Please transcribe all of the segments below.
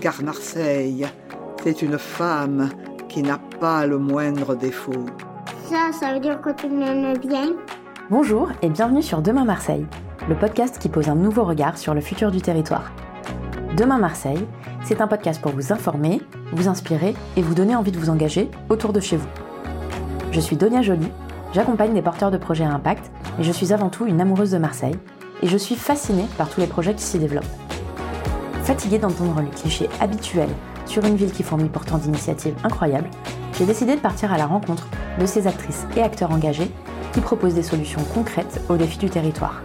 car Marseille, c'est une femme qui n'a pas le moindre défaut. Ça, ça veut dire que tu m'aimes bien Bonjour et bienvenue sur Demain Marseille, le podcast qui pose un nouveau regard sur le futur du territoire. Demain Marseille, c'est un podcast pour vous informer, vous inspirer et vous donner envie de vous engager autour de chez vous. Je suis Donia Joly, j'accompagne des porteurs de projets à impact et je suis avant tout une amoureuse de Marseille et je suis fascinée par tous les projets qui s'y développent. Fatiguée d'entendre les clichés habituels sur une ville qui fournit pourtant d'initiatives incroyables, j'ai décidé de partir à la rencontre de ces actrices et acteurs engagés qui proposent des solutions concrètes aux défis du territoire.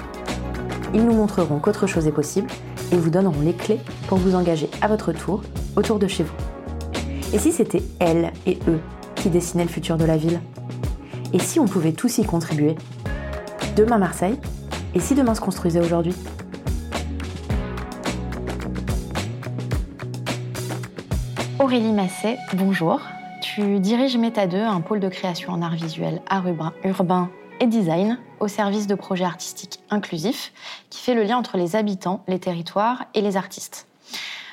Ils nous montreront qu'autre chose est possible et vous donneront les clés pour vous engager à votre tour autour de chez vous. Et si c'était elles et eux qui dessinaient le futur de la ville? Et si on pouvait tous y contribuer? Demain Marseille? Et si demain se construisait aujourd'hui? Aurélie Masset, bonjour. Tu diriges Meta 2, un pôle de création en art visuel, art urbain et design au service de projets artistiques inclusifs qui fait le lien entre les habitants, les territoires et les artistes.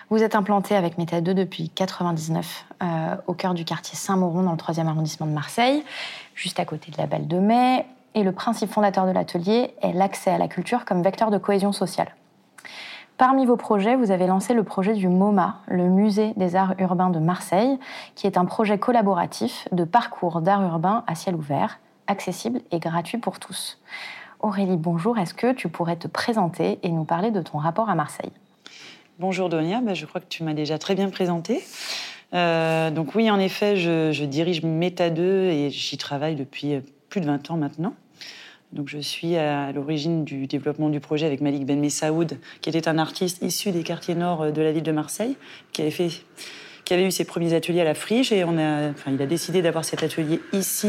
Vous êtes implanté avec Meta 2 depuis 1999 euh, au cœur du quartier Saint-Mauron dans le 3e arrondissement de Marseille, juste à côté de la Belle de Mai. Et le principe fondateur de l'atelier est l'accès à la culture comme vecteur de cohésion sociale. Parmi vos projets, vous avez lancé le projet du MoMA, le Musée des Arts Urbains de Marseille, qui est un projet collaboratif de parcours d'art urbain à ciel ouvert, accessible et gratuit pour tous. Aurélie, bonjour. Est-ce que tu pourrais te présenter et nous parler de ton rapport à Marseille? Bonjour Donia, ben, je crois que tu m'as déjà très bien présenté. Euh, donc oui, en effet, je, dirige Meta 2 et j'y travaille depuis euh, plus de 20 ans maintenant. Donc je suis à l'origine du développement du projet avec Malik Ben Messaoud, qui était un artiste issu des quartiers nord euh, de la ville de Marseille, qui avait fait qui avait eu ses premiers ateliers à la friche et on a, enfin, il a décidé d'avoir cet atelier ici,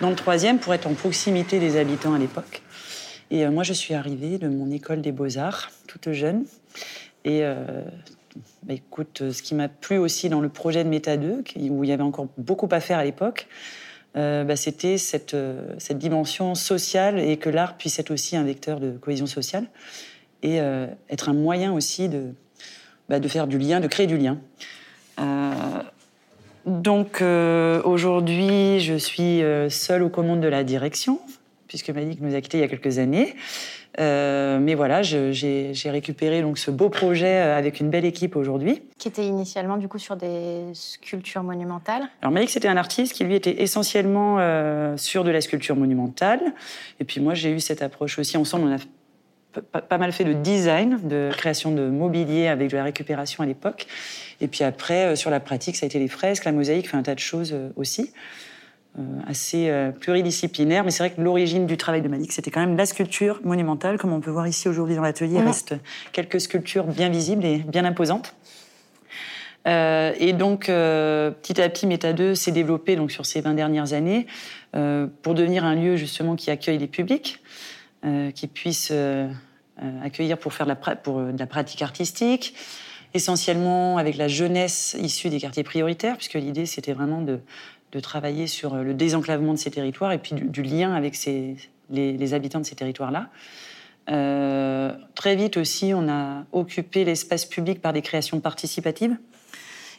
dans le troisième, pour être en proximité des habitants à l'époque. Et euh, moi, je suis arrivée de mon école des beaux-arts, toute jeune. Et euh, bah, écoute, ce qui m'a plu aussi dans le projet de Méta 2, où il y avait encore beaucoup à faire à l'époque, euh, bah, c'était cette, cette, dimension sociale et que l'art puisse être aussi un vecteur de cohésion sociale et être un moyen aussi de, bah, de faire du lien, de créer du lien. Euh, donc euh, aujourd'hui, je suis euh, seule aux commandes de la direction, puisque Malik nous a quittés il y a quelques années. Mais voilà, j'ai récupéré donc ce beau projet avec une belle équipe aujourd'hui. Qui était initialement du coup sur des sculptures monumentales. Alors Malik, c'était un artiste qui lui était essentiellement sur de la sculpture monumentale. Et puis moi, j'ai eu cette approche aussi. Ensemble, on a pas mal fait de design, de création de mobilier avec de la récupération à l'époque. Et puis après, euh, sur la pratique, ça a été les fresques, la mosaïque, fait un tas de choses euh, aussi. Euh, assez pluridisciplinaire, mais c'est vrai que l'origine du travail de Malik, c'était quand même la sculpture monumentale, comme on peut voir ici aujourd'hui dans l'atelier. Il reste quelques sculptures bien visibles et bien imposantes. et donc, petit à petit, Meta 2 s'est développé donc, sur ces 20 dernières années pour devenir un lieu justement qui accueille les publics, qui puisse accueillir pour faire de la, pour, de la pratique artistique, essentiellement avec la jeunesse issue des quartiers prioritaires, puisque l'idée c'était vraiment de, de, travailler sur le désenclavement de ces territoires et puis du, lien avec ces, les, habitants de ces territoires-là. Euh, très vite aussi, on a occupé l'espace public par des créations participatives.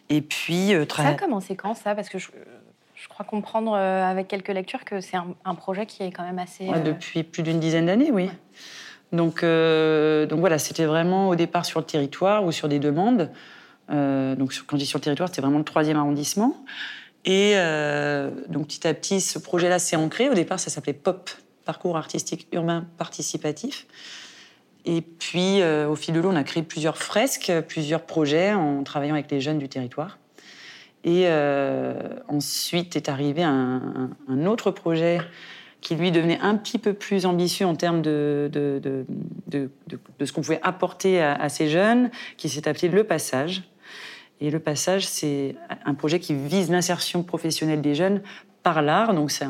Et puis, euh, ça a commencé quand ça? Parce que je, je, crois comprendre euh, avec quelques lectures que c'est un, projet qui est quand même assez. depuis plus d'une dizaine d'années, oui. Donc, euh, donc voilà, c'était vraiment au départ sur le territoire ou sur des demandes. Euh, donc quand je dis sur le territoire, c'était vraiment le troisième arrondissement. Et euh, donc petit à petit, ce projet-là s'est ancré. Au départ, ça s'appelait POP, Parcours artistique urbain participatif. Et puis, au fil de l'eau, on a créé plusieurs fresques, plusieurs projets en travaillant avec les jeunes du territoire. Et ensuite est arrivé un, un autre projet qui lui devenait un petit peu plus ambitieux en termes de, de, de, de ce qu'on pouvait apporter à, ces jeunes, qui s'est appelé Le Passage. Et Le Passage, c'est un projet qui vise l'insertion professionnelle des jeunes par l'art. Donc ça,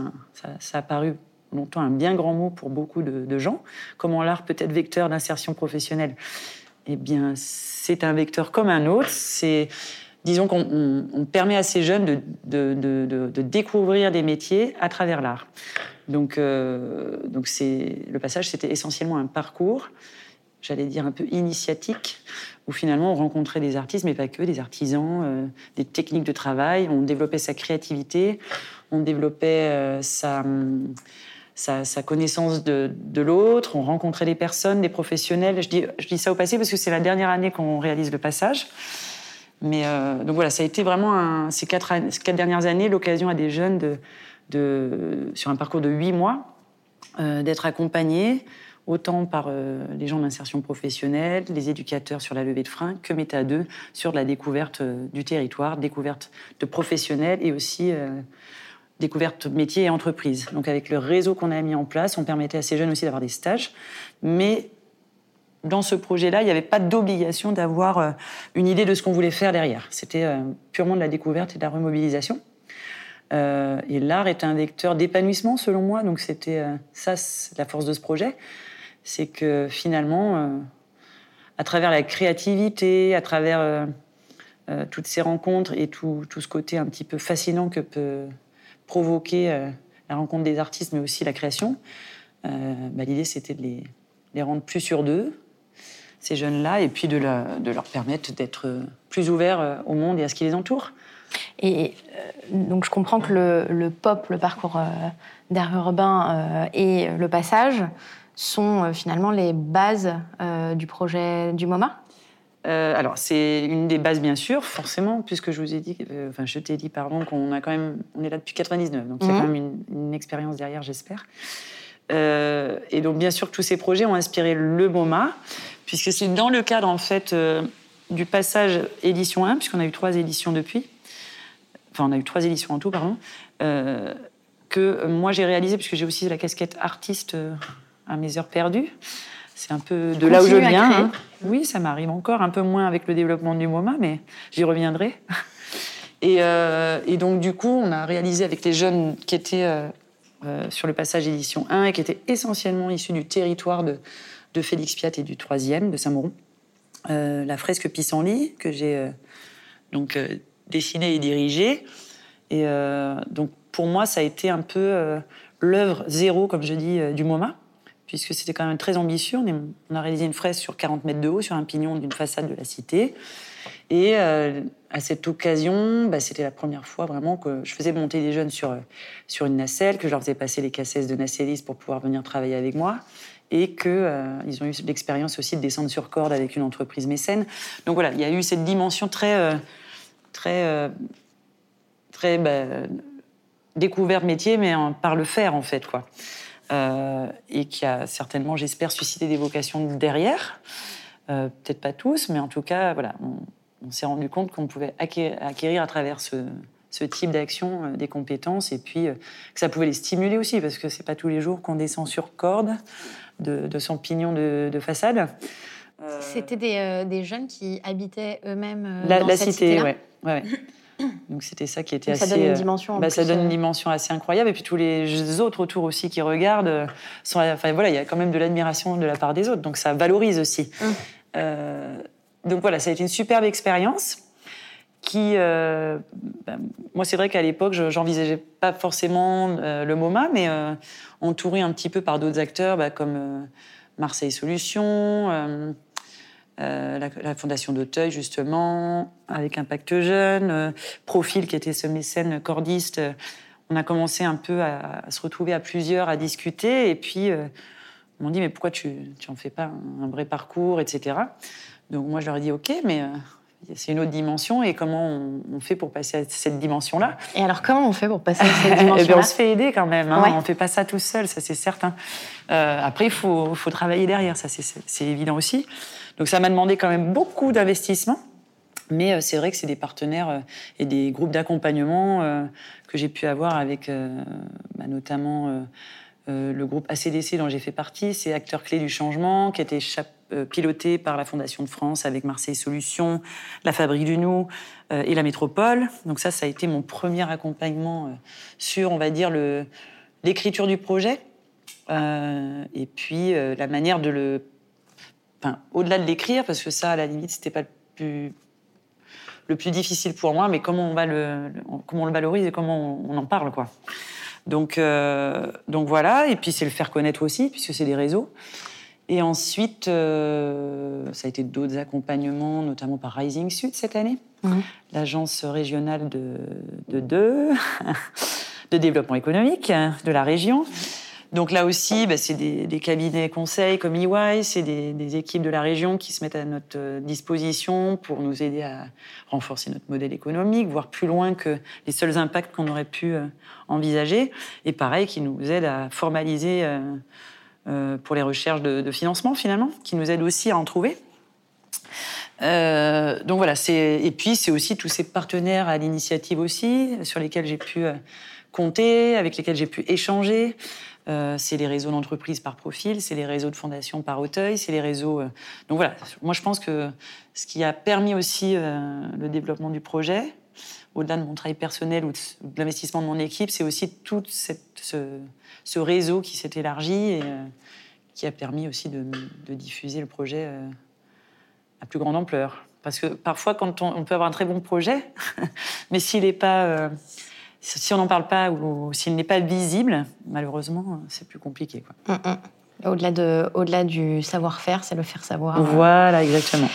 a paru longtemps un bien grand mot pour beaucoup de, gens. Comment l'art peut être vecteur d'insertion professionnelle? Eh bien, c'est un vecteur comme un autre. C'est disons qu'on permet à ces jeunes de, découvrir des métiers à travers l'art. Donc, euh, le passage, c'était essentiellement un parcours j'allais dire, un peu initiatique, où finalement on rencontrait des artistes, mais pas que, des artisans, des techniques de travail, on développait sa créativité, on développait sa sa, connaissance de, l'autre, on rencontrait des personnes, des professionnels. Je dis, ça au passé parce que c'est la dernière année qu'on réalise le passage. Mais euh, donc voilà, ça a été vraiment ces, quatre, dernières années l'occasion à des jeunes de, sur un parcours de huit mois euh, d'être accompagnés autant par euh, les gens d'insertion professionnelle, les éducateurs sur la levée de frein, que Méta 2 sur la découverte du territoire, découverte de professionnels et aussi découverte métier et entreprise. Donc avec le réseau qu'on a mis en place, on permettait à ces jeunes aussi d'avoir des stages. Mais dans ce projet-là, il n'y avait pas d'obligation d'avoir euh, une idée de ce qu'on voulait faire derrière. C'était euh, purement de la découverte et de la remobilisation. Euh, et l'art est un vecteur d'épanouissement, selon moi. Donc c'était ça, la force de ce projet. C'est que finalement, à travers la créativité, à travers toutes ces rencontres et tout, ce côté un petit peu fascinant que peut provoquer euh, la rencontre des artistes, mais aussi la création, euh, bah, l'idée c'était de les, rendre plus sûrs d'eux, ces jeunes-là, et puis de, leur permettre d'être plus ouverts euh, au monde et à ce qui les entoure. Et donc je comprends que le, pop, le parcours d'air urbain et le passage sont finalement les bases du projet du MoMA? Euh, alors, c'est une des bases, bien sûr, forcément, puisque je vous ai dit, euh, enfin, je t'ai dit, pardon, qu'on a quand même, on est là depuis 99, donc il y a mhm. quand même une, expérience derrière, j'espère. Euh, et donc, bien sûr, tous ces projets ont inspiré le MoMA, puisque c'est dans le cadre, en fait, du passage édition 1, puisqu'on a eu trois éditions depuis, enfin, on a eu trois éditions en tout, pardon, que moi j'ai réalisé, puisque j'ai aussi la casquette artiste à mes heures perdues. C'est un peu de là où je viens. Hein. Oui, ça m'arrive encore, un peu moins avec le développement du MoMA, mais j'y reviendrai. Euh, et, donc, du coup, on a réalisé avec les jeunes qui étaient euh, euh, sur le passage édition 1 et qui étaient essentiellement issus du territoire de, Félix Piat et du 3e, de Saint-Mauron, la fresque Pissenlit, que j'ai donc dessinée et dirigée. Et donc, pour moi, ça a été un peu l'œuvre zéro, comme je dis, du MoMA puisque c'était quand même très ambitieux. On, a réalisé une fresque sur 40 mètres de haut, sur un pignon d'une façade de la cité. Et euh, à cette occasion, bah, c'était la première fois vraiment que je faisais monter des jeunes sur, sur une nacelle, que je leur faisais passer les cassettes de nacellistes pour pouvoir venir travailler avec moi et qu'ils euh, ont eu l'expérience aussi de descendre sur corde avec une entreprise mécène. Donc voilà, il y a eu cette dimension très, euh, très, très bah, découverte métier, mais par le faire en fait. quoi. Euh, et qui a certainement, j'espère, suscité des vocations derrière. Euh, peut-être pas tous, mais en tout cas, voilà, on, s'est rendu compte qu'on pouvait acquérir, à travers ce, type d'action euh, des compétences et puis que ça pouvait les stimuler aussi, parce que c'est pas tous les jours qu'on descend sur corde de, son pignon de, façade. C'était des, jeunes qui habitaient eux-mêmes la, dans la cette cité, ouais. ouais. Donc c'était ça qui était assez. Ça donne une dimension. Bah, ça donne une euh, dimension assez incroyable. Et puis tous les autres autour aussi qui regardent, euh, sont, enfin voilà, il y a quand même de l'admiration de la part des autres. Donc ça valorise aussi. Euh, donc voilà, ça a été une superbe expérience. Qui, bah, moi c'est vrai qu'à l'époque, j'envisageais pas forcément le MoMA, mais entouré un petit peu par d'autres acteurs, bah, comme Marseille Solutions. Euh, la, Fondation d'Auteuil, justement, avec Impact Jeune, euh, Profil, qui était ce mécène cordiste. Euh, on a commencé un peu à, se retrouver à plusieurs, à discuter, et puis on m'a dit, mais pourquoi tu n'en fais pas un, vrai parcours, etc. Donc moi, je leur ai dit, OK, mais c'est une autre dimension, et comment on, fait pour passer à cette dimension-là? Et alors, comment on fait pour passer à cette dimension-là? Eh bien, On se fait aider quand même, hein. on ne fait pas ça tout seul, ça c'est certain. après, il faut, faut, travailler derrière, ça c'est évident aussi. Donc ça m'a demandé quand même beaucoup d'investissement. Mais euh, c'est vrai que c'est des partenaires euh, et des groupes d'accompagnement euh, que j'ai pu avoir avec bah, notamment le groupe ACDC dont j'ai fait partie. C'est acteur clé du changement qui a été piloté par la Fondation de France avec Marseille Solutions, la Fabrique du Nou et la Métropole. Donc ça, ça a été mon premier accompagnement sur, on va dire, l'écriture du projet et puis la manière de le au-delà de l'écrire, parce que ça, à la limite, c'était pas le plus, le plus difficile pour moi, mais comment on, va le, comment on le valorise et comment on, en parle, quoi. Donc, euh, donc voilà, et puis c'est le faire connaître aussi, puisque c'est des réseaux. Et ensuite, euh, ça a été d'autres accompagnements, notamment par Rising Sud cette année, Mhm. l'agence régionale de, de, de, de développement économique de la région. Donc là aussi, bah, c'est des, cabinets conseils comme EY, c'est des, équipes de la région qui se mettent à notre euh, disposition pour nous aider à renforcer notre modèle économique, voir plus loin que les seuls impacts qu'on aurait pu euh, envisager. Et pareil, qui nous aident à formaliser euh, euh, pour les recherches de, financement finalement, qui nous aident aussi à en trouver. Euh, donc voilà, et puis c'est aussi tous ces partenaires à l'initiative aussi sur lesquels j'ai pu compter, avec lesquels j'ai pu échanger. Euh, c'est les réseaux d'entreprises par profil, c'est les réseaux de fondations par Auteuil, c'est les réseaux. euh, Donc voilà, moi je pense que ce qui a permis aussi euh, le développement du projet, au-delà de mon travail personnel ou de, l'investissement de mon équipe, c'est aussi tout ce, réseau qui s'est élargi et qui a permis aussi de, diffuser le projet à plus grande ampleur. Parce que parfois, quand on, peut avoir un très bon projet, mais s'il n'est pas, si on n'en parle pas ou, s'il n'est pas visible, malheureusement, c'est plus compliqué. Quoi. Mm, mm. Au-delà de, au-delà du savoir-faire, c'est le faire savoir. Voilà, exactement.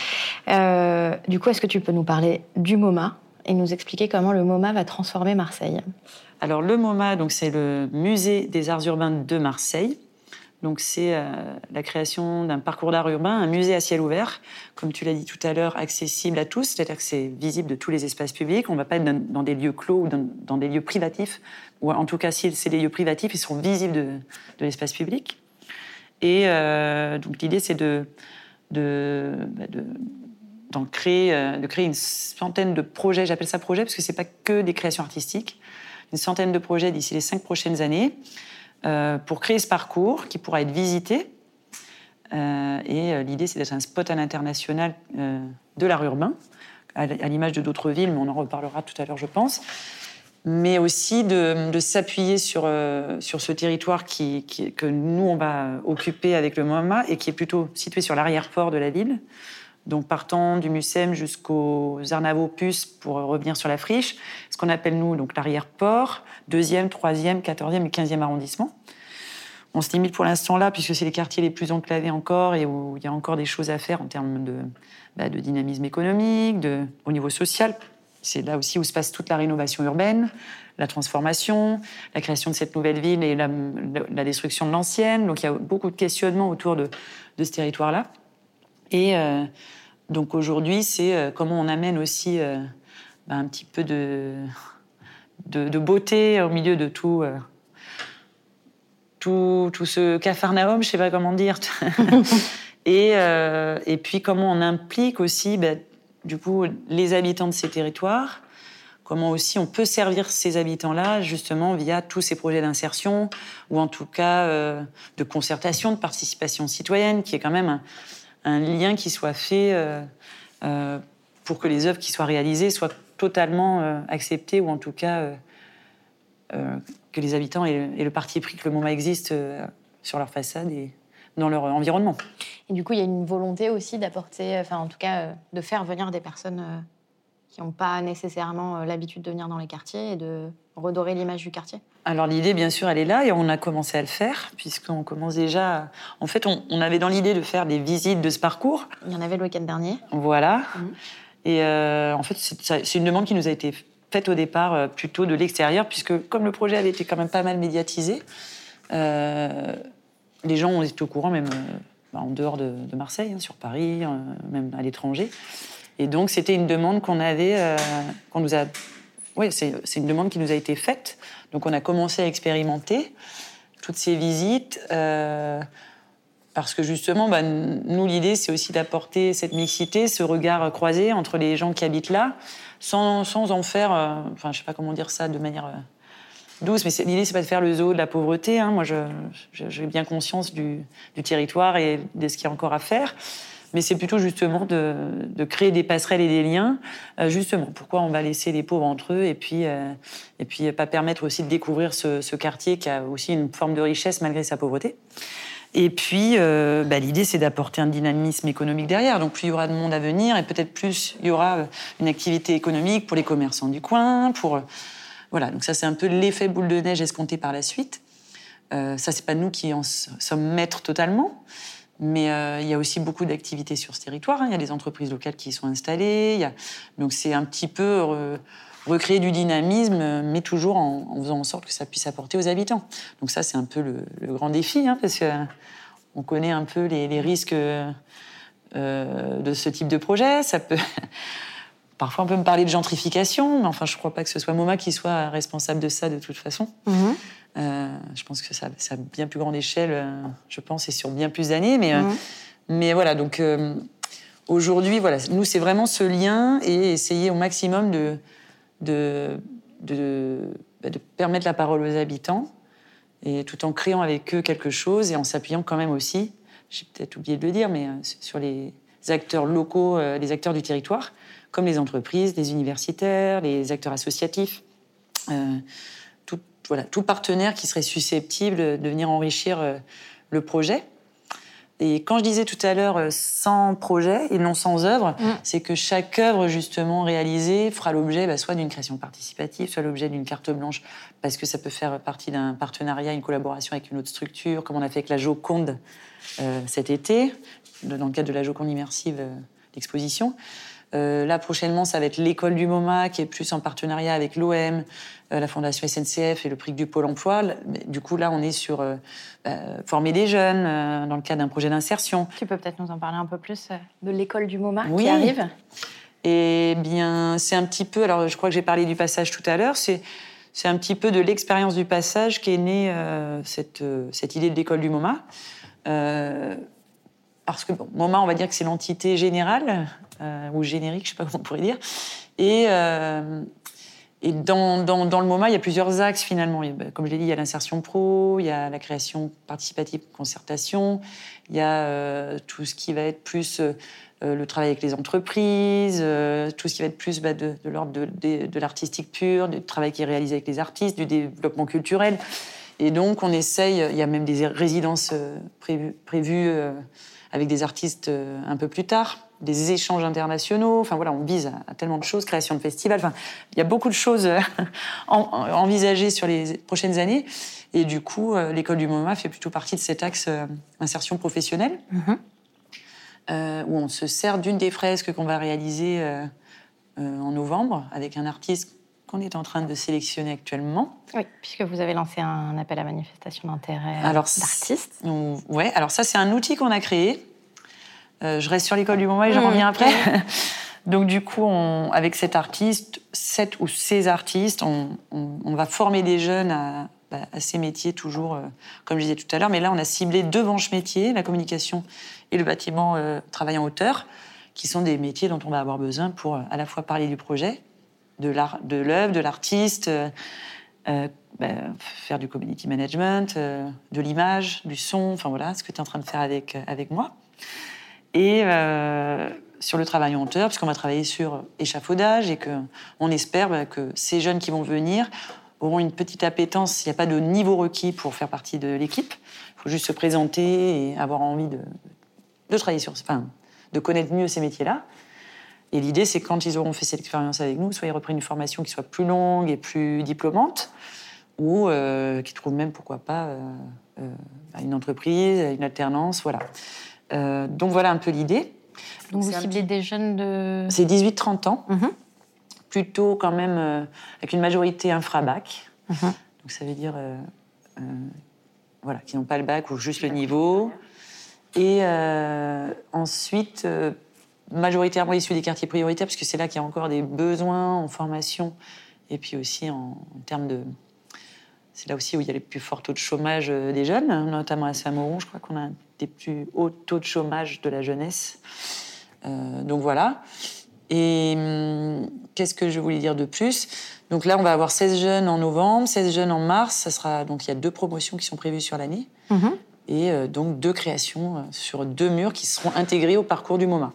Euh, du coup, est-ce que tu peux nous parler du MoMA et nous expliquer comment le MoMA va transformer Marseille? Alors le MoMA, donc c'est le Musée des Arts Urbains de Marseille. Donc c'est euh, la création d'un parcours d'art urbain, un musée à ciel ouvert, comme tu l'as dit tout à l'heure, accessible à tous, c'est-à-dire que c'est visible de tous les espaces publics. On ne va pas être dans, des lieux clos ou dans, des lieux privatifs, ou en tout cas si c'est des lieux privatifs, ils seront visibles de, l'espace public. Et euh, donc l'idée c'est de, bah, créer, euh, de créer une centaine de projets. J'appelle ça projet parce que c'est pas que des créations artistiques. Une centaine de projets d'ici les cinq prochaines années euh, pour créer ce parcours qui pourra être visité. Euh, et euh, l'idée, c'est d'être un spot à l'international de l'art urbain, à, l'image de d'autres villes, mais on en reparlera tout à l'heure, je pense. Mais aussi de, s'appuyer sur, sur ce territoire qui- que nous, on va occuper avec le MoMA et qui est plutôt situé sur l'arrière-port de la ville. Donc partant du Mucem jusqu'aux Arnavaux-Puces pour revenir sur la friche, ce qu'on appelle nous donc l'arrière-port, deuxième, troisième, quatorzième et quinzième arrondissement. On se limite pour l'instant là puisque c'est les quartiers les plus enclavés encore et où il y a encore des choses à faire en termes de, bah, dynamisme économique, de, au niveau social. C'est là aussi où se passe toute la rénovation urbaine, la transformation, la création de cette nouvelle ville et la, destruction de l'ancienne. Donc il y a beaucoup de questionnements autour de ce territoire-là. Et euh, donc aujourd'hui, c'est euh, comment on amène aussi euh, bah, un petit peu de, de, de beauté au milieu de tout, tout, tout ce cafarnaum, je sais pas comment dire. et, euh, et puis comment on implique aussi, bah, du coup, les habitants de ces territoires. Comment aussi on peut servir ces habitants-là justement via tous ces projets d'insertion ou en tout cas euh, de concertation, de participation citoyenne, qui est quand même un, un lien qui soit fait euh, euh, pour que les œuvres qui soient réalisées soient totalement euh, acceptées ou en tout cas que les habitants aient, le parti pris que le MoMA existe sur leur façade et dans leur environnement. Et du coup, il y a une volonté aussi d'apporter, enfin en tout cas, de faire venir des personnes qui n'ont pas nécessairement l'habitude de venir dans les quartiers et de redorer l'image du quartier? Alors l'idée, bien sûr, elle est là et on a commencé à le faire puisqu'on commence déjà. à- En fait, on, on avait dans l'idée de faire des visites de ce parcours. Il y en avait le week-end dernier. Voilà. Mhm. Et euh, en fait, c'est une demande qui nous a été faite au départ euh, plutôt de l'extérieur, puisque comme le projet avait été quand même pas mal médiatisé, euh, les gens ont été au courant même bah, en dehors de, de Marseille, hein, sur Paris, euh, même à l'étranger. Et donc, c'était une demande qu'on avait, qu'on nous a. Oui, c'est une demande qui nous a été faite. Donc, on a commencé à expérimenter toutes ces visites. euh, parce que justement, bah, nous, l'idée, c'est aussi d'apporter cette mixité, ce regard croisé entre les gens qui habitent là, sans, sans en faire, euh, enfin, je sais pas comment dire ça de manière euh, douce, mais l'idée, c'est pas de faire le zoo de la pauvreté. hein. Moi, j'ai bien conscience du territoire et de ce qu'il y a encore à faire. Mais c'est plutôt justement de, créer des passerelles et des liens. euh, justement, pourquoi on va laisser les pauvres entre eux et puis, euh, et puis pas permettre aussi de découvrir ce, quartier qui a aussi une forme de richesse malgré sa pauvreté. Et puis, euh, bah, l'idée, c'est d'apporter un dynamisme économique derrière. Donc, plus il y aura de monde à venir, et peut-être plus il y aura euh, une activité économique pour les commerçants du coin, pour euh, voilà. Donc ça, c'est un peu l'effet boule de neige escompté par la suite. Euh, ça, c'est pas nous qui en sommes maîtres totalement, Mais euh, il y a aussi beaucoup d'activités sur ce territoire. hein. Il y a des entreprises locales qui y sont installées. Donc c'est un petit peu euh, recréer du dynamisme, mais toujours en, faisant en sorte que ça puisse apporter aux habitants. Donc ça, c'est un peu le, grand défi, hein, parce que euh, on connaît un peu les, risques euh, de ce type de projet. Parfois, on peut me parler de gentrification, mais enfin, je ne crois pas que ce soit MoMA qui soit responsable de ça de toute façon. Mhm. Pense que ça, c'est à bien plus grande échelle, euh, je pense, et sur bien plus d'années. Mais, euh, Mhm. mais voilà, donc euh, aujourd'hui, voilà, nous, c'est vraiment ce lien et essayer au maximum de, de, de, bah, de permettre la parole aux habitants, et tout en créant avec eux quelque chose et en s'appuyant quand même aussi, j'ai peut-être oublié de le dire, mais sur les acteurs locaux, les acteurs du territoire, comme les entreprises, les universitaires, les acteurs associatifs. Euh, voilà, tout partenaire qui serait susceptible de venir enrichir euh, le projet. Et quand je disais tout à l'heure euh, sans projet et non sans œuvre, Mm. c'est que chaque œuvre justement réalisée fera l'objet bah, soit d'une création participative, soit l'objet d'une carte blanche, parce que ça peut faire partie d'un partenariat, une collaboration avec une autre structure, comme on a fait avec la Joconde euh, cet été, dans le cadre de la Joconde immersive, euh, l'exposition. Euh, là, prochainement, ça va être l'école du MoMA, qui est plus en partenariat avec l'OM, la Fondation SNCF et le prix du Pôle emploi. Du coup, là, on est sur euh, euh, former des jeunes euh, dans le cadre d'un projet d'insertion. Tu peux peut-être nous en parler un peu plus euh, de l'école du MoMA Oui. qui arrive? Eh bien, c'est un petit peu. Alors, je crois que j'ai parlé du passage tout à l'heure. C'est un petit peu de l'expérience du passage qu'est née euh, cette, euh, cette idée de l'école du MoMA. Euh, parce que bon, MoMA, on va dire que c'est l'entité générale euh, ou générique, je sais pas comment on pourrait dire. Et, euh, et dans, dans, le MoMA, il y a plusieurs axes finalement. Bah, comme je l'ai dit, il y a l'insertion pro, il y a la création participative, concertation, il y a euh, tout ce qui va être plus euh, euh, le travail avec les entreprises, tout ce qui va être plus bah, de, l'ordre de, de- l'artistique pur, du travail qui est réalisé avec les artistes, du développement culturel. Et donc, on essaye, il y a même des résidences prévues, avec des artistes un peu plus tard, des échanges internationaux. Enfin voilà, on vise à, tellement de choses, création de festivals. Enfin, il y a beaucoup de choses euh, en- en- envisagées sur les prochaines années. Et du coup, euh, l'école du MoMA fait plutôt partie de cet axe euh, insertion professionnelle, Mhm. euh, où on se sert d'une des fresques qu'on va réaliser euh, euh, en novembre avec un artiste qu'on est en train de sélectionner actuellement. Oui, puisque vous avez lancé un appel à manifestation d'intérêt d'artistes. Ouais, alors ça, c'est un outil qu'on a créé. Euh, je reste sur l'école du moment et j'en Mmh, reviens après. Donc, du coup, on- avec cet artiste, sept ou ces artistes, on, on- on va former des jeunes à, bah, à ces métiers, toujours, euh, comme je disais tout à l'heure. Mais là, on a ciblé deux branches métiers, la communication et le bâtiment euh, travail en hauteur, qui sont des métiers dont on va avoir besoin pour euh, à la fois parler du projet, de l'œuvre, de l'artiste, euh, bah, faire du community management, de l'image, du son, enfin voilà, ce que tu es en train de faire avec, avec moi. Et euh, sur le travail en hauteur, puisqu'on va travailler sur échafaudage et qu'on espère bah, que ces jeunes qui vont venir auront une petite appétence. Il n'y a pas de niveau requis pour faire partie de l'équipe. Il faut juste se présenter et avoir envie de, travailler sur, enfin, de connaître mieux ces métiers-là. Et l'idée, c'est quand ils auront fait cette expérience avec nous, soit ils reprennent une formation qui soit plus longue et plus diplômante, ou euh, qu'ils trouvent même, pourquoi pas, euh, euh, une entreprise, une alternance, voilà. Euh, donc voilà un peu l'idée. Donc vous ciblez des jeunes de... C'est 18-30 ans, Mhm. plutôt quand même euh, avec une majorité infra-bac. Mhm. Donc ça veut dire euh, voilà, qui n'ont pas le bac ou juste le niveau. Et euh, ensuite, euh, majoritairement issus des quartiers prioritaires, parce que c'est là qu'il y a encore des besoins en formation et puis aussi en, en termes de. C'est là aussi où il y a les plus forts taux de chômage des jeunes, notamment à Saint-Mauron. Je crois qu'on a un des plus hauts taux de chômage de la jeunesse. Euh, donc voilà. Et hum, qu'est-ce que je voulais dire de plus? Donc là, on va avoir 16 jeunes en novembre, 16 jeunes en mars. Ça sera, donc il y a deux promotions qui sont prévues sur l'année. Mhm. Et euh, donc deux créations euh, sur deux murs qui seront intégrées au parcours du MoMA.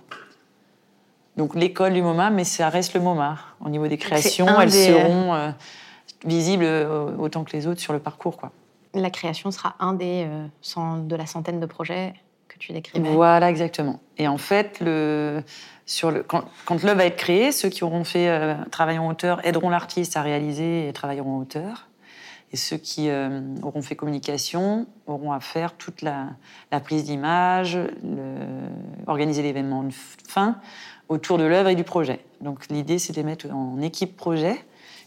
Donc l'école du MoMA, mais ça reste le MoMA. Au niveau des créations, elles des- seront euh, visibles autant que les autres sur le parcours. Quoi. La création sera un des euh, de la centaine de projets que tu décrivais. Voilà, exactement. Et en fait, le, quand l'œuvre va être créée, ceux qui auront fait euh, travail en hauteur aideront l'artiste à réaliser et travailleront en hauteur. Et ceux qui euh, auront fait communication auront à faire toute la, prise d'image, organiser l'événement de fin autour de l'œuvre et du projet. Donc l'idée, c'est de les mettre en équipe projet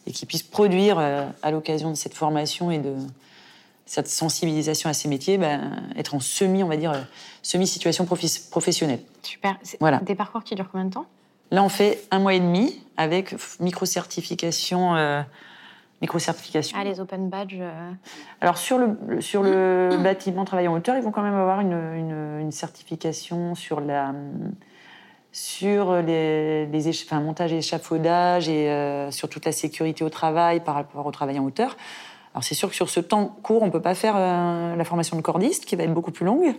et qu'ils puissent produire euh, à l'occasion de cette formation et de cette sensibilisation à ces métiers, ben, être en semi, on va dire, euh, semi-situation professionnelle. Super. Voilà. Des parcours qui durent combien de temps? Là, on fait un mois et demi avec micro-certification. Euh, micro-certification. Ah, les open badges Alors, sur le, sur le bâtiment travaillant en hauteur, ils vont quand même avoir une, une, une certification sur la sur les, les enfin, montage et échafaudage et euh, sur toute la sécurité au travail par rapport au travail en hauteur. Alors c'est sûr que sur ce temps court, on peut pas faire euh, la formation de cordiste qui va être beaucoup plus longue.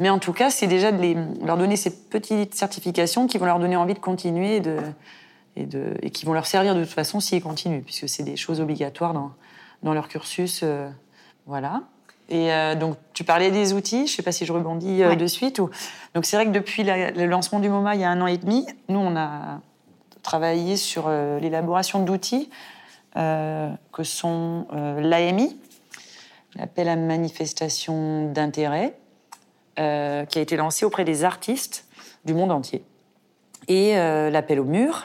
Mais en tout cas, c'est déjà de les, leur donner ces petites certifications qui vont leur donner envie de continuer et, de, et, de, et qui vont leur servir de toute façon s'ils continuent, puisque c'est des choses obligatoires dans, dans leur cursus. Euh, voilà. Et euh, donc, tu parlais des outils, je ne sais pas si je rebondis de suite. Ou... Donc, c'est vrai que depuis le lancement du MoMA, il y a un an et demi, nous, on a travaillé sur l'élaboration d'outils que sont l'AMI, l'appel à manifestation d'intérêt, qui a été lancé auprès des artistes du monde entier. Et l'appel au mur,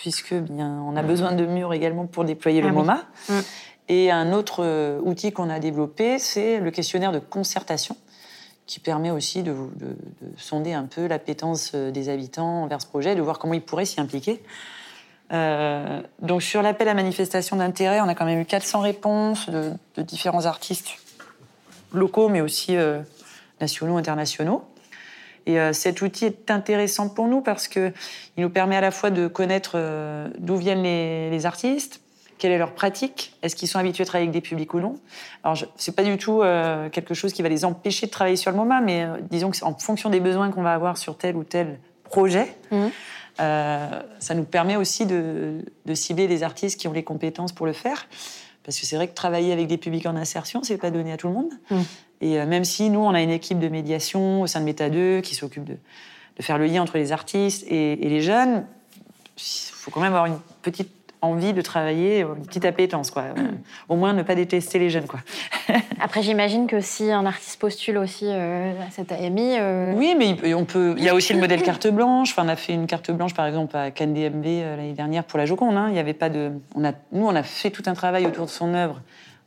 puisque bien, on a besoin de murs également pour déployer le ah MoMA. Mm. Et un autre euh, outil qu'on a développé, c'est le questionnaire de concertation, qui permet aussi de, sonder un peu l'appétence euh, des habitants envers ce projet, de voir comment ils pourraient s'y impliquer. Euh, donc sur l'appel à manifestation d'intérêt, on a quand même eu 400 réponses de, différents artistes locaux, mais aussi nationaux, internationaux. Et cet outil est intéressant pour nous parce qu'il nous permet à la fois de connaître d'où viennent les artistes, quelle est leur pratique Est-ce qu'ils sont habitués à travailler avec des publics ou non Alors, ce n'est pas du tout euh, quelque chose qui va les empêcher de travailler sur le MoMA, mais euh, disons qu'en fonction des besoins qu'on va avoir sur tel ou tel projet, mmh. Euh, ça nous permet aussi de, cibler des artistes qui ont les compétences pour le faire. Parce que c'est vrai que travailler avec des publics en insertion, c'est pas donné à tout le monde. Mmh. Et même si nous, on a une équipe de médiation au sein de Méta 2 qui s'occupe de, faire le lien entre les artistes et, et les jeunes, il faut quand même avoir une petite envie de travailler une petite appétence, quoi. Au moins ne pas détester les jeunes, quoi. Après, j'imagine que si un artiste postule aussi euh, à cette AMI... Euh, oui, mais on peut... Il y a aussi le modèle carte blanche. Enfin, on a fait une carte blanche, par exemple, à CanDMV euh, l'année dernière pour la Joconde. Hein. Il y avait pas de... On a... Nous, on a fait tout un travail autour de son œuvre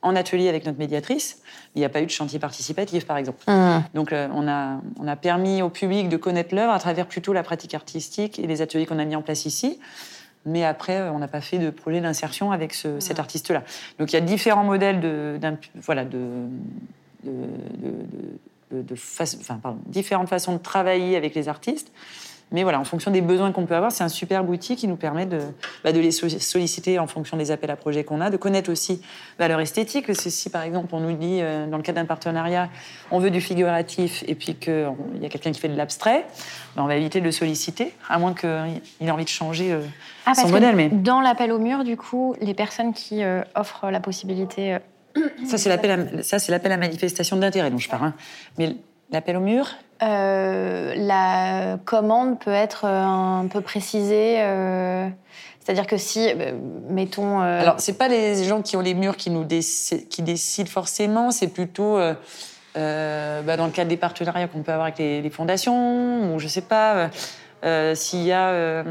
en atelier avec notre médiatrice. Il n'y a pas eu de chantier participatif, par exemple. Mmh. Donc, on, a, on a permis au public de connaître l'œuvre à travers plutôt la pratique artistique et les ateliers qu'on a mis en place ici. Mais après, on n'a pas fait de projet d'insertion avec cet artiste-là. Donc il y a différents modèles de, voilà, de, de, enfin, pardon, différentes façons de travailler avec les artistes. Mais voilà, en fonction des besoins qu'on peut avoir, c'est un super outil qui nous permet de, bah, de les solliciter en fonction des appels à projets qu'on a, de connaître aussi bah, leur esthétique. C'est si par exemple on nous dit, euh, dans le cadre d'un partenariat, on veut du figuratif et puis qu'il y a quelqu'un qui fait de l'abstrait, bah, on va éviter de le solliciter, à moins qu'il ait envie de changer euh, ah, son modèle. Mais... Dans l'appel au mur, du coup, les personnes qui euh, offrent la possibilité. Ça, c'est l'appel à, manifestation d'intérêt dont je parle. Hein. Mais l'appel au mur, euh, la commande peut être euh, un peu précisée. Euh, c'est-à-dire que si, mettons. Alors, c'est pas les gens qui ont les murs qui nous qui décident forcément. C'est plutôt bah, dans le cadre des partenariats qu'on peut avoir avec les, fondations ou je sais pas s'il y a.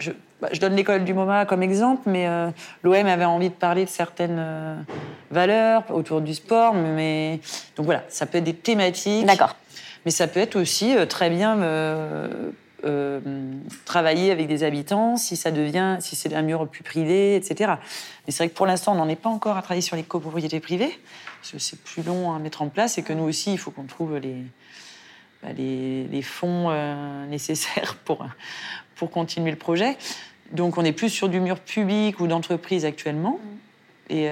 Je, bah, je, donne l'école du MoMA comme exemple, mais l'OM avait envie de parler de certaines valeurs autour du sport, mais donc voilà, ça peut être des thématiques. D'accord. Mais ça peut être aussi euh, très bien euh, euh, travailler avec des habitants si ça devient, si c'est un mur plus privé, etc. Mais c'est vrai que pour l'instant, on n'en est pas encore à travailler sur les copropriétés privées, parce que c'est plus long à mettre en place et que nous aussi, il faut qu'on trouve les, bah, les, fonds nécessaires pour, pour continuer le projet. Donc on est plus sur du mur public ou d'entreprise actuellement. Mm. Et,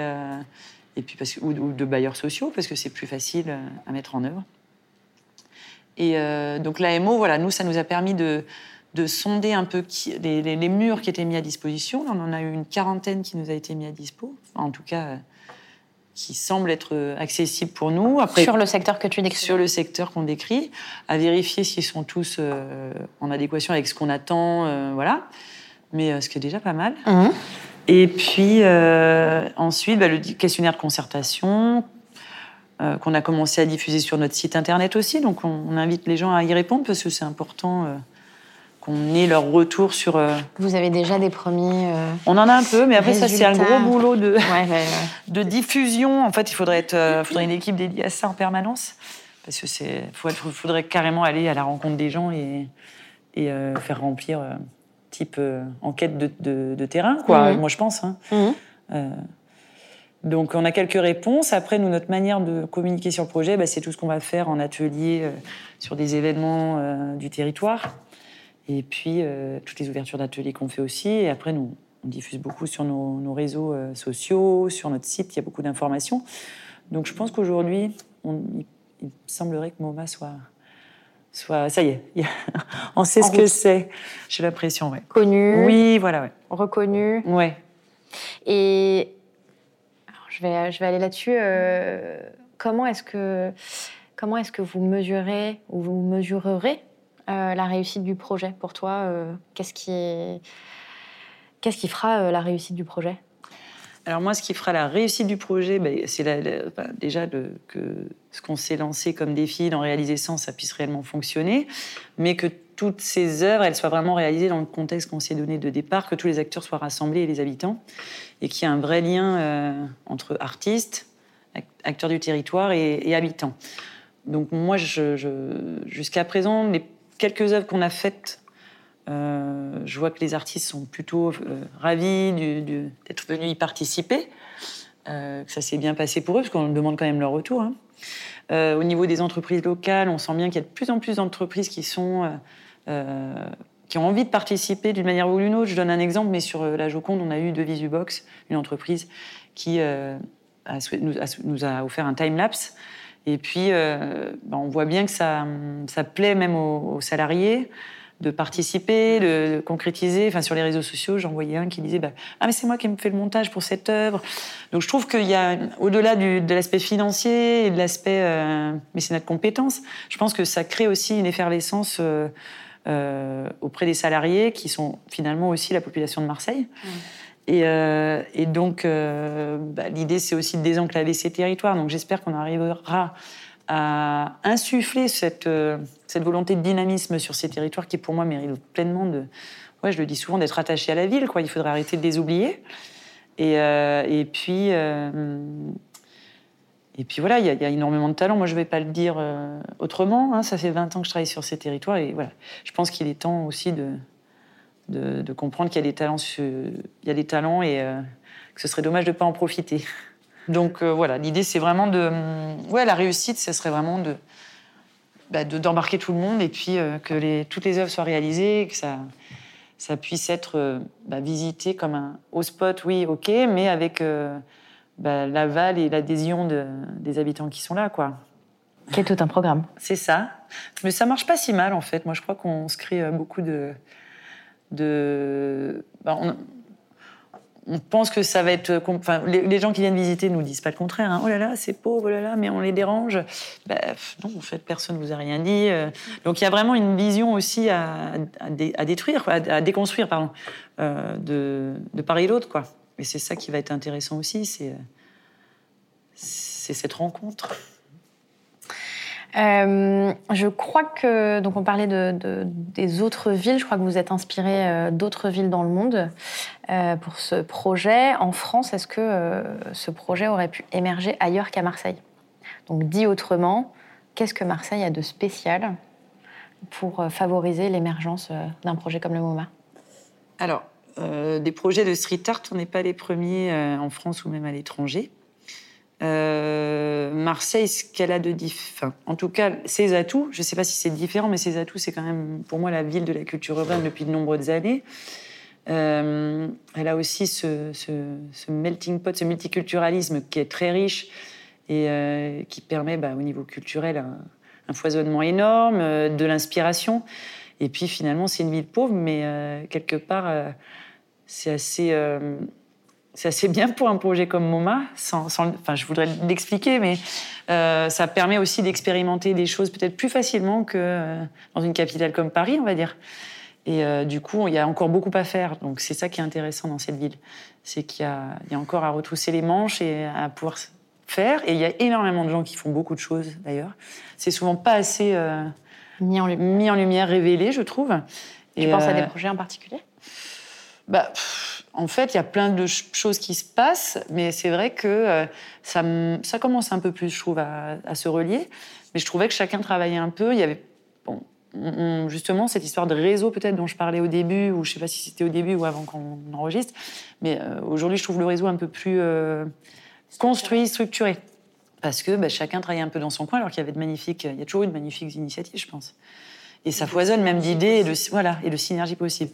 et puis parce, ou, ou de bailleurs sociaux, parce que c'est plus facile à mettre en œuvre. Et euh, donc l'AMO, voilà, nous, ça nous a permis de, de sonder un peu les, les, murs qui étaient mis à disposition. On en a eu une quarantaine qui nous a été mis à dispo, en tout cas euh, qui semble être accessible pour nous. Après, sur le secteur que tu décris Sur le secteur qu'on décrit, à vérifier s'ils sont tous euh, en adéquation avec ce qu'on attend, voilà. Mais ce qui est déjà pas mal. Mmh. Et puis ensuite, bah, le questionnaire de concertation qu'on a commencé à diffuser sur notre site internet aussi. Donc on, invite les gens à y répondre parce que c'est important qu'on ait leur retour sur. Vous avez déjà des premiers. on en a un peu, mais après ça c'est un gros boulot de, de diffusion. En fait, il faudrait être, faudrait une équipe dédiée à ça en permanence parce que c'est, faudrait carrément aller à la rencontre des gens et, et euh, faire remplir euh, type euh, enquête de, de, terrain, quoi. Mhm. Moi, je pense. Hein. Mhm. donc, on a quelques réponses. Après, nous, notre manière de communiquer sur le projet, bah, c'est tout ce qu'on va faire en atelier sur des événements du territoire. Et puis, toutes les ouvertures d'ateliers qu'on fait aussi. Et après, nous, on diffuse beaucoup sur nos, nos réseaux sociaux, sur notre site. Il y a beaucoup d'informations. Donc, je pense qu'aujourd'hui, il semblerait que MoMA soit. Soit ça y est, on sait ce que c'est. J'ai l'impression, ouais. Connu. Oui, voilà, ouais. Reconnu. Ouais. Et je, vais, je vais aller là-dessus. Euh, comment est-ce que comment est-ce que vous mesurez ou vous mesurerez euh, la réussite du projet pour toi euh, Qu'est-ce qui qu'est-ce qui fera la réussite du projet? Alors moi, ce qui fera la réussite du projet, ben, c'est déjà que ce qu'on s'est lancé comme défi d'en réaliser 100, ça puisse réellement fonctionner, mais que toutes ces œuvres, elles soient vraiment réalisées dans le contexte qu'on s'est donné de départ, que tous les acteurs soient rassemblés et les habitants, et qu'il y ait un vrai lien euh, entre artistes, acteurs du territoire et, habitants. Donc moi, jusqu'à présent, les quelques œuvres qu'on a faites euh, je vois que les artistes sont plutôt euh, ravis d'être venus y participer, euh, que ça s'est bien passé pour eux, parce qu'on demande quand même leur retour. Hein. au niveau des entreprises locales, on sent bien qu'il y a de plus en plus d'entreprises qui sont qui ont envie de participer d'une manière ou d'une autre. Je donne un exemple, mais sur la Joconde, on a eu de Visubox, une entreprise qui nous, a, offert un time-lapse. Et puis, ben, on voit bien que ça plaît même aux salariés de participer, de, concrétiser. Enfin, sur les réseaux sociaux, j'en voyais un qui disait bah, Ah, mais c'est moi qui me fais le montage pour cette œuvre. Donc, je trouve qu'il y a, au-delà de l'aspect financier et de l'aspect euh, mécénat de compétences, je pense que ça crée aussi une effervescence euh, euh, auprès des salariés qui sont finalement aussi la population de Marseille. Et, euh, et, donc, bah, l'idée, c'est aussi de désenclaver ces territoires. Donc, j'espère qu'on arrivera à insuffler cette, euh, cette volonté de dynamisme sur ces territoires qui, pour moi, méritent pleinement de. Ouais, je le dis souvent, d'être attaché à la ville. Quoi. Il faudrait arrêter de les oublier. Et, euh, puis. Euh, et puis voilà, il y, a énormément de talent. Moi, je ne vais pas le dire autrement. Hein. Ça fait 20 ans que je travaille sur ces territoires. Et voilà, je pense qu'il est temps aussi de, comprendre qu'il y talents, y a des talents et que ce serait dommage de ne pas en profiter. Donc euh, voilà, l'idée c'est vraiment de. Ouais, la réussite, ce serait vraiment de bah, d'embarquer tout le monde et puis euh, que les, toutes les œuvres soient réalisées, que ça, ça puisse être euh, bah, visité comme un haut spot, oui, ok, mais avec bah, l'aval et l'adhésion de, des habitants qui sont là, quoi. Qui est tout un programme. C'est ça. Mais ça marche pas si mal, en fait. Moi, je crois qu'on se crée beaucoup de. de... On, on pense que ça va être. Euh, enfin, les, gens qui viennent visiter nous disent pas le contraire. Hein. Oh là là, c'est pauvre, oh là là, mais on les dérange. Ben, non, en fait, personne ne vous a rien dit. Euh. Donc il y a vraiment une vision aussi à, détruire, à, déconstruire, pardon, euh, de, de part et d'autre. Et c'est ça qui va être intéressant aussi, c'est cette rencontre. Euh, je crois que, donc on parlait de, des autres villes, je crois que vous êtes inspiré euh, d'autres villes dans le monde euh, pour ce projet. En France, est-ce que ce projet aurait pu émerger ailleurs qu'à Marseille? Donc dit autrement, qu'est-ce que Marseille a de spécial pour favoriser l'émergence d'un projet comme le MoMA? Alors, des projets de street art, on n'est pas les premiers en France ou même à l'étranger. Euh, Marseille, ce qu'elle a de différent, en tout cas, ses atouts, je ne sais pas si c'est différent, mais ses atouts, c'est quand même pour moi la ville de la culture urbaine depuis de nombreuses années. Euh, elle a aussi ce, melting pot, ce multiculturalisme qui est très riche et euh, qui permet bah, au niveau culturel un, foisonnement énorme, de l'inspiration. Et puis finalement, c'est une ville pauvre, mais quelque part, c'est assez c'est assez bien pour un projet comme MoMA. Sans, enfin, je voudrais l'expliquer, mais euh, ça permet aussi d'expérimenter des choses peut-être plus facilement que euh, dans une capitale comme Paris, on va dire. Et euh, du coup, il y a encore beaucoup à faire. Donc c'est ça qui est intéressant dans cette ville. C'est qu'il y, y a, encore à retrousser les manches et à pouvoir faire. Et il y a énormément de gens qui font beaucoup de choses, d'ailleurs. C'est souvent pas assez mis, en mis, en lumière, révélé, je trouve. Tu penses à des projets en particulier? bah, en fait, il y a plein de choses qui se passent, mais c'est vrai que ça, ça, commence un peu plus, je trouve, à, à, se relier. Mais je trouvais que chacun travaillait un peu. Il y avait justement cette histoire de réseau peut-être dont je parlais au début, ou je ne sais pas si c'était au début ou avant qu'on enregistre, mais euh, aujourd'hui je trouve le réseau un peu plus euh, construit, structuré. Parce que bah, chacun travaillait un peu dans son coin, alors qu'il y avait de magnifiques, il y a toujours eu de magnifiques initiatives, je pense. Et ça foisonne même d'idées et de, voilà, et de synergies possibles.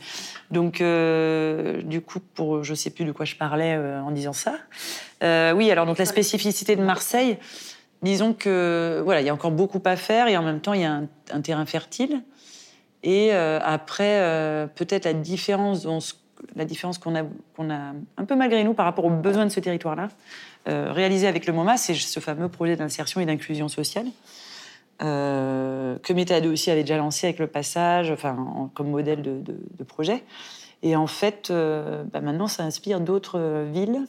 Donc, euh, du coup, pour, je sais plus de quoi je parlais en disant ça. oui, alors donc la spécificité de Marseille, disons que voilà, il y a encore beaucoup à faire et en même temps il y a un, terrain fertile. Et euh, après, euh, peut-être la différence, la différence qu'on a, qu'on a un peu malgré nous par rapport aux besoins de ce territoire-là, euh, réalisé avec le MoMA, c'est ce fameux projet d'insertion et d'inclusion sociale. Que Méthode aussi avait déjà lancé avec le passage, enfin, comme modèle de, projet. Et en fait, bah, maintenant, ça inspire d'autres villes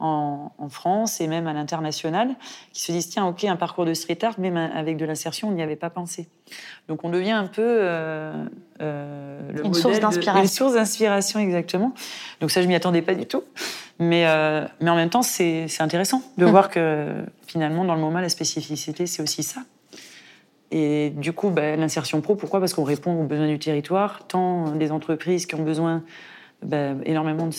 en, France et même à l'international, qui se disent tiens, ok, un parcours de street art, même avec de l'insertion, on n'y avait pas pensé. Donc on devient un peu euh, euh, une source d'inspiration. Une source d'inspiration, exactement. Donc ça, je m'y attendais pas du tout. Mais, euh, mais en même temps, c'est intéressant de hum. voir que finalement, dans le moment, la spécificité, c'est aussi ça. Et du coup, bah, l'insertion pro, pourquoi? Parce qu'on répond aux besoins du territoire, tant des entreprises qui ont besoin bah, énormément de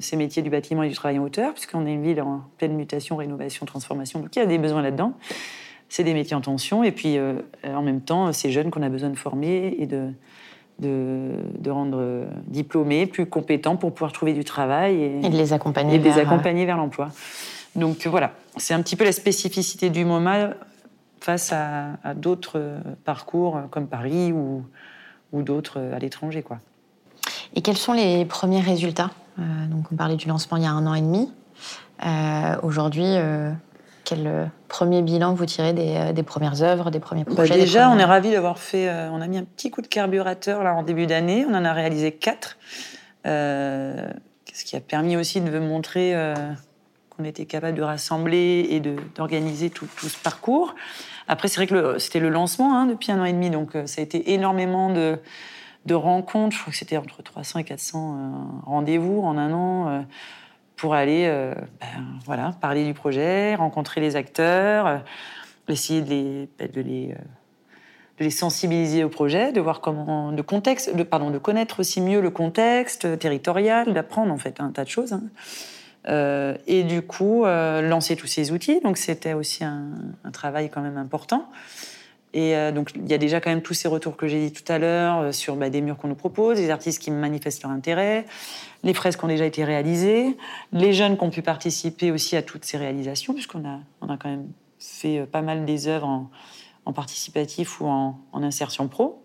ces métiers du bâtiment et du travail en hauteur, puisqu'on est une ville en pleine mutation, rénovation, transformation, donc il y a des besoins là-dedans. C'est des métiers en tension, et puis euh, en même temps, ces jeunes qu'on a besoin de former et de, de, de, rendre diplômés, plus compétents pour pouvoir trouver du travail et, de les accompagner, et vers... les accompagner vers l'emploi. Donc voilà, c'est un petit peu la spécificité du MoMA face à, à d'autres parcours comme Paris ou, ou d'autres à l'étranger, quoi. Et quels sont les premiers résultats? Euh, Donc, on parlait du lancement il y a un an et demi. Euh, aujourd'hui, euh, quel premier bilan vous tirez des, premières œuvres, des premiers bah, projets Déjà, on est ravis d'avoir fait. on a mis un petit coup de carburateur là en début d'année. On en a réalisé quatre. ce qui a permis aussi de montrer qu'on était capable de rassembler et d'organiser tout, ce parcours. Après, c'est vrai que c'était le lancement hein, depuis un an et demi, donc ça a été énormément de de rencontres. Je crois que c'était entre 300 et 400 euh, rendez-vous en un an euh, pour aller euh, ben, voilà, parler du projet, rencontrer les acteurs, essayer de les, ben, de les, sensibiliser au projet, de voir comment, de contexte, de, de connaître aussi mieux le contexte territorial, d'apprendre en fait un tas de choses. Hein. Et du coup, lancer tous ces outils. Donc c'était aussi un, travail quand même important. Et euh, donc, il y a déjà quand même tous ces retours que j'ai dit tout à l'heure euh, sur bah, des murs qu'on nous propose, des artistes qui manifestent leur intérêt, les fresques qui ont déjà été réalisées, les jeunes qui ont pu participer aussi à toutes ces réalisations, puisqu'on a, quand même fait euh, pas mal des œuvres en, participatif ou en, insertion pro.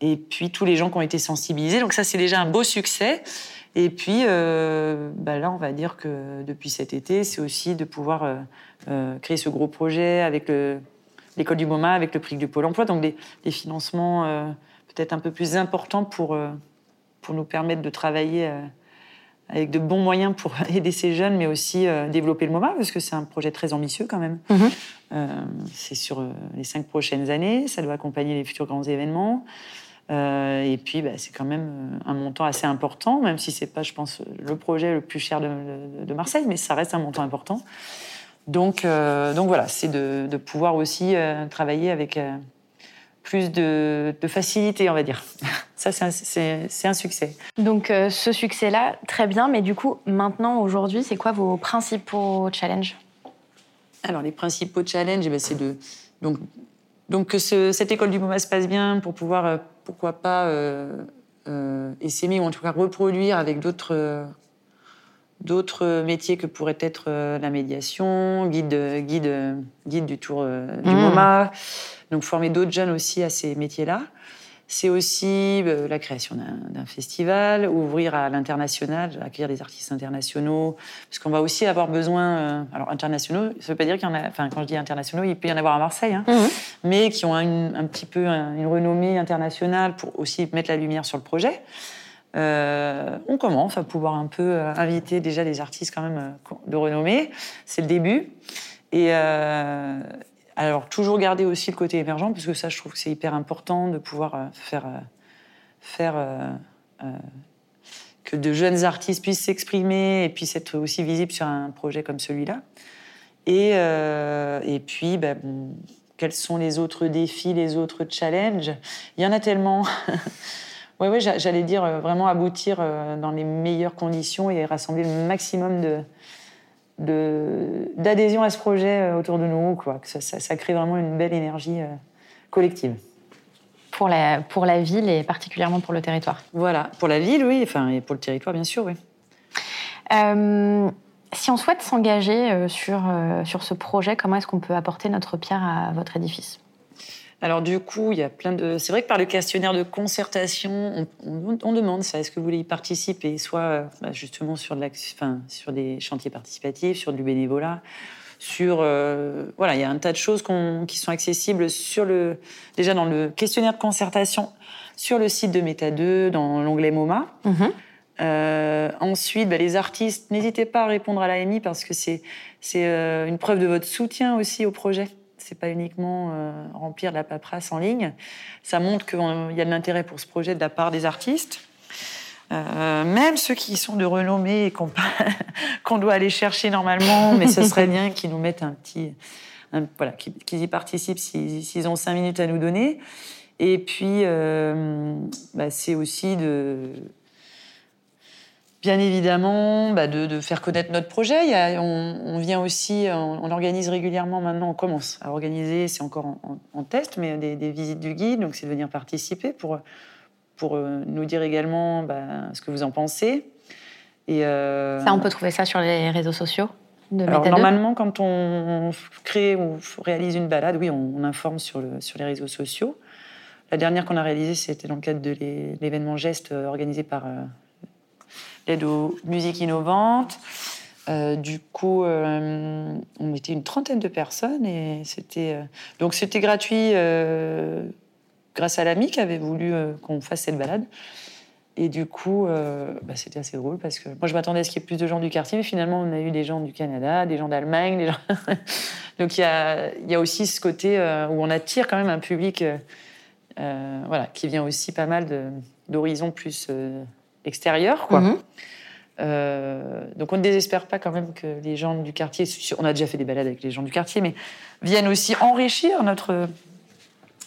Et puis, tous les gens qui ont été sensibilisés. Donc, ça, c'est déjà un beau succès. Et puis, bah, là, on va dire que depuis cet été, c'est aussi de pouvoir créer ce gros projet avec le l'école du MoMA avec le prix du Pôle emploi, donc des, financements euh, peut-être un peu plus importants pour, euh, pour nous permettre de travailler euh, avec de bons moyens pour aider ces jeunes, mais aussi développer le MoMA, parce que c'est un projet très ambitieux quand même. Mhm. c'est sur les cinq prochaines années, ça doit accompagner les futurs grands événements. Et puis, bah, c'est quand même un montant assez important, même si c'est pas, je pense, le projet le plus cher de, de Marseille, mais ça reste un montant important. Donc, euh, donc voilà, c'est de, pouvoir aussi euh, travailler avec euh, plus de, facilité, on va dire. Ça, c'est un, succès. Donc ce succès-là, très bien, mais du coup, maintenant, aujourd'hui, c'est quoi vos principaux challenges? Alors les principaux challenges, eh ben, c'est de... Donc, donc que cette école du MoMA se passe bien pour pouvoir, pourquoi pas, essayer, ou en tout cas reproduire avec d'autres d'autres métiers que pourraient être euh, la médiation, guide, guide, guide du tour euh, du mmh. MoMA. Donc former d'autres jeunes aussi à ces métiers-là. C'est aussi euh, la création d'un festival, ouvrir à l'international, accueillir des artistes internationaux, parce qu'on va aussi avoir besoin, euh, alors internationaux, ça ne veut pas dire qu'il y en a, enfin quand je dis internationaux, il peut y en avoir à Marseille, hein, mhm. mais qui ont un petit peu une renommée internationale pour aussi mettre la lumière sur le projet. Euh, on commence à pouvoir un peu inviter déjà des artistes quand même de renommée, c'est le début. Et, alors, toujours garder aussi le côté émergent, parce que ça, je trouve que c'est hyper important de pouvoir euh, faire, euh, faire euh, que de jeunes artistes puissent s'exprimer et puissent être aussi visibles sur un projet comme celui-là. Et, et puis, bah, quels sont les autres défis, les autres challenges? Il y en a tellement. oui, ouais, j'allais dire vraiment aboutir dans les meilleures conditions et rassembler le maximum de, d'adhésion à ce projet euh, autour de nous, quoi. Que ça, crée vraiment une belle énergie euh, collective. Pour la, pour la ville et particulièrement pour le territoire. Voilà, pour la ville, oui, enfin, et pour le territoire, bien sûr, oui. Euh, si on souhaite s'engager sur, sur ce projet, comment est-ce qu'on peut apporter notre pierre à votre édifice? Alors du coup, il y a plein de. C'est vrai que par le questionnaire de concertation, on, demande ça. Est-ce que vous voulez y participer, soit euh, bah, justement sur, de enfin, sur des chantiers participatifs, sur du bénévolat, sur euh, voilà, il y a un tas de choses qui sont accessibles sur le déjà dans le questionnaire de concertation sur le site de Meta 2 dans l'onglet MoMA. Mm-hmm. Euh, ensuite, bah, les artistes, n'hésitez pas à répondre à l'AMI parce que c'est c'est une preuve de votre soutien aussi au projet c'est pas uniquement euh, remplir de la paperasse en ligne. Ça montre qu'il y a de l'intérêt pour ce projet de la part des artistes. Euh, même ceux qui sont de renommée et qu'on doit aller chercher normalement, mais ce serait bien qu'ils nous mettent un petit. voilà, qu'ils y participent s'ils ont cinq minutes à nous donner. Et puis, euh, bah, c'est aussi de Bien évidemment, bah, de, faire connaître notre projet. on, vient aussi, on, organise régulièrement maintenant, on commence à organiser, c'est encore en, test, mais des, visites du guide, donc c'est de venir participer pour, pour euh, nous dire également bah, ce que vous en pensez. Et, euh, ça, on peut trouver ça sur les réseaux sociaux de Alors, normalement, quand on crée ou réalise une balade, oui, on, informe sur, le, sur les réseaux sociaux. La dernière qu'on a réalisée, c'était dans le cadre de l'événement Geste euh, organisé par l'aide aux musiques innovantes. Euh, du coup, euh, on était une trentaine de personnes et c'était euh, donc c'était gratuit grâce à l'ami qui avait voulu qu'on fasse cette balade. Et du coup, bah, c'était assez drôle parce que moi je m'attendais à ce qu'il y ait plus de gens du quartier, mais finalement on a eu des gens du Canada, des gens d'Allemagne, donc il y a, y a, aussi ce côté où on attire quand même un public, voilà, qui vient aussi pas mal d'horizons plus extérieur, quoi. Mhm. Euh, donc on ne désespère pas quand même que les gens du quartier, on a déjà fait des balades avec les gens du quartier, mais viennent aussi enrichir notre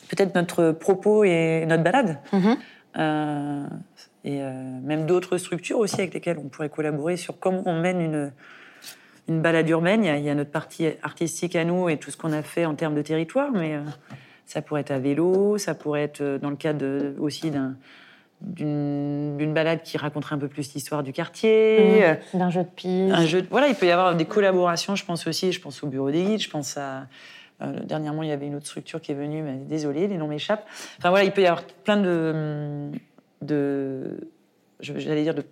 peut-être notre propos et notre balade. Mhm. Euh, et euh, même d'autres structures aussi avec lesquelles on pourrait collaborer sur comment on mène une, une balade urbaine. Il y, a, notre partie artistique à nous et tout ce qu'on a fait en termes de territoire, mais ça pourrait être à vélo, ça pourrait être dans le cadre aussi d'un d'une balade qui raconterait un peu plus l'histoire du quartier. Mmh. d'un jeu de piste. Un jeu voilà, il peut y avoir des collaborations, je pense aussi, je pense au bureau des guides, je pense à... Euh, dernièrement, il y avait une autre structure qui est venue, mais désolé, les noms m'échappent. Enfin voilà, il peut y avoir plein de... de j'allais dire de,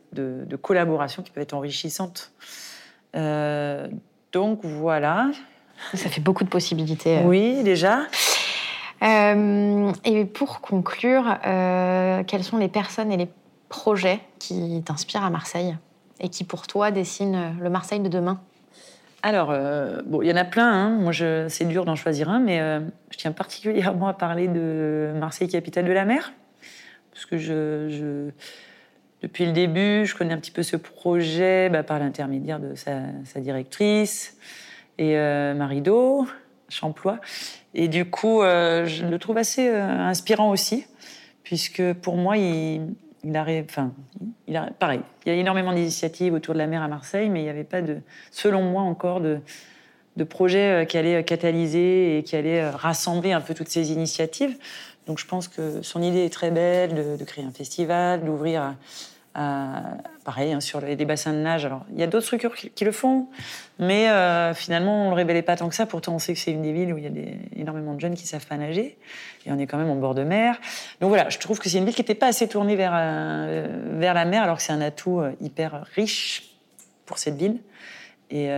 de, collaborations qui peuvent être enrichissantes. Euh, donc voilà. Ça fait beaucoup de possibilités. Euh. Oui, déjà. Euh, et pour conclure, euh, quelles sont les personnes et les projets qui t'inspirent à Marseille et qui pour toi dessinent le Marseille de demain? Alors, euh, bon, il y en a plein. Hein. Moi, c'est dur d'en choisir un, mais je tiens particulièrement à parler de Marseille, capitale de la mer, parce que depuis le début, je connais un petit peu ce projet bah, par l'intermédiaire de sa, directrice et Marido, Champlois. Et du coup, euh, je le trouve assez euh, inspirant aussi, puisque pour moi, il, il arrive, enfin, il a, pareil, il y a énormément d'initiatives autour de la mer à Marseille, mais il n'y avait pas de, selon moi encore, de, de projet euh, qui allait catalyser et qui allait rassembler un peu toutes ces initiatives. Donc je pense que son idée est très belle de, créer un festival, d'ouvrir pareil, hein, sur les, bassins de nage. Alors, il y a d'autres structures qui, le font, mais euh, finalement, on ne le révélait pas tant que ça. Pourtant, on sait que c'est une des villes où il y a énormément de jeunes qui savent pas nager. Et on est quand même en bord de mer. Donc voilà, je trouve que c'est une ville qui n'était pas assez tournée vers, euh, vers la mer, alors que c'est un atout euh, hyper riche pour cette ville. Et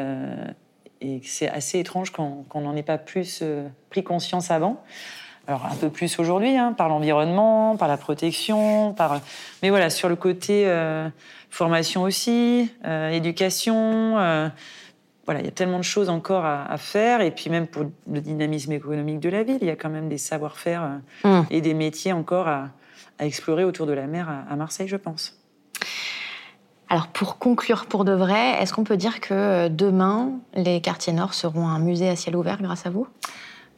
c'est assez étrange qu'on n'en ait pas plus pris conscience avant. Alors un peu plus aujourd'hui, hein, par l'environnement, par la protection, par. Mais voilà, sur le côté euh, formation aussi, euh, éducation. Euh, voilà, il y a tellement de choses encore à, faire. Et puis même pour le dynamisme économique de la ville, il y a quand même des savoir-faire mmh. et des métiers encore à, explorer autour de la mer à, Marseille, je pense. Alors pour conclure pour de vrai, est-ce qu'on peut dire que demain, les quartiers nord seront un musée à ciel ouvert grâce à vous?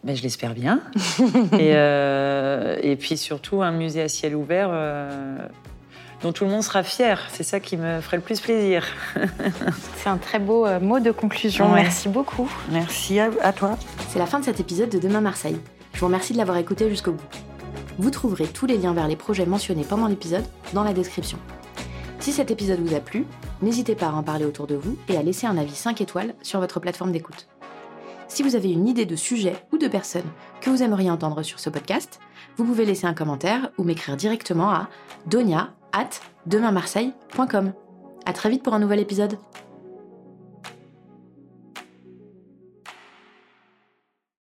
Ben, je l'espère bien. et, euh, et, puis surtout un musée à ciel ouvert euh, dont tout le monde sera fier. C'est ça qui me ferait le plus plaisir. C'est un très beau euh, mot de conclusion. Merci beaucoup. Merci à, à toi. C'est la fin de cet épisode de Demain Marseille. Je vous remercie de l'avoir écouté jusqu'au bout. Vous trouverez tous les liens vers les projets mentionnés pendant l'épisode dans la description. Si cet épisode vous a plu, n'hésitez pas à en parler autour de vous et à laisser un avis 5 étoiles sur votre plateforme d'écoute. Si vous avez une idée de sujet ou de personne que vous aimeriez entendre sur ce podcast, vous pouvez laisser un commentaire ou m'écrire directement à donia at demainmarseille.com. À très vite pour un nouvel épisode.